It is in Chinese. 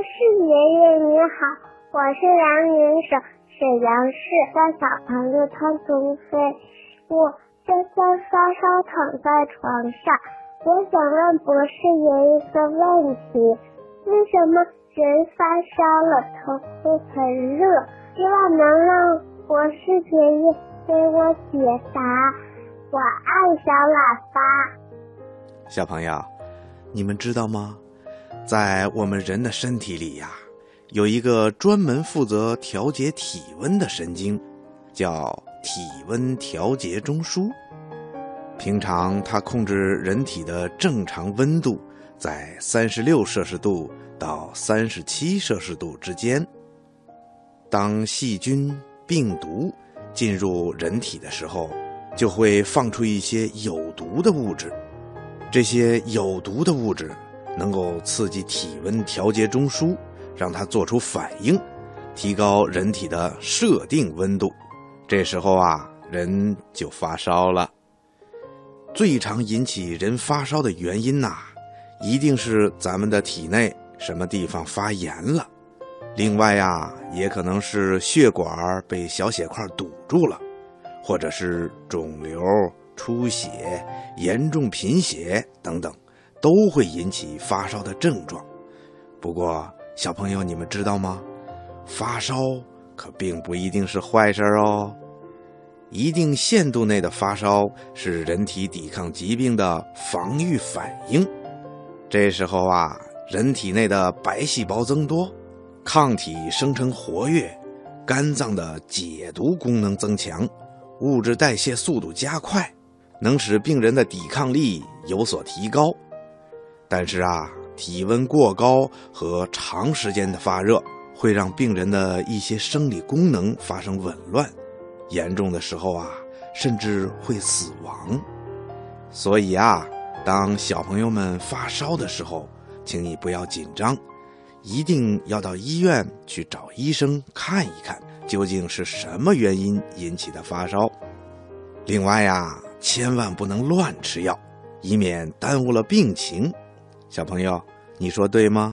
博士爷爷你好，我是辽宁省沈阳市的小朋友汤宗飞，我现在发烧躺在床上，我想问博士爷爷一个问题：为什么人发烧了头会很热？希望能让博士爷爷给我解答。我爱小喇叭。小朋友，你们知道吗？在我们人的身体里呀，有一个专门负责调节体温的神经，叫体温调节中枢。平常它控制人体的正常温度在三十六摄氏度到三十七摄氏度之间。当细菌、病毒进入人体的时候，就会放出一些有毒的物质。这些有毒的物质。能够刺激体温调节中枢，让它做出反应，提高人体的设定温度。这时候啊，人就发烧了。最常引起人发烧的原因呐，一定是咱们的体内什么地方发炎了。另外呀，也可能是血管被小血块堵住了，或者是肿瘤、出血、严重贫血等等。都会引起发烧的症状，不过小朋友，你们知道吗？发烧可并不一定是坏事哦。一定限度内的发烧是人体抵抗疾病的防御反应。这时候啊，人体内的白细胞增多，抗体生成活跃，肝脏的解毒功能增强，物质代谢速度加快，能使病人的抵抗力有所提高。但是啊，体温过高和长时间的发热会让病人的一些生理功能发生紊乱，严重的时候啊，甚至会死亡。所以啊，当小朋友们发烧的时候，请你不要紧张，一定要到医院去找医生看一看，究竟是什么原因引起的发烧。另外呀，千万不能乱吃药，以免耽误了病情。小朋友，你说对吗？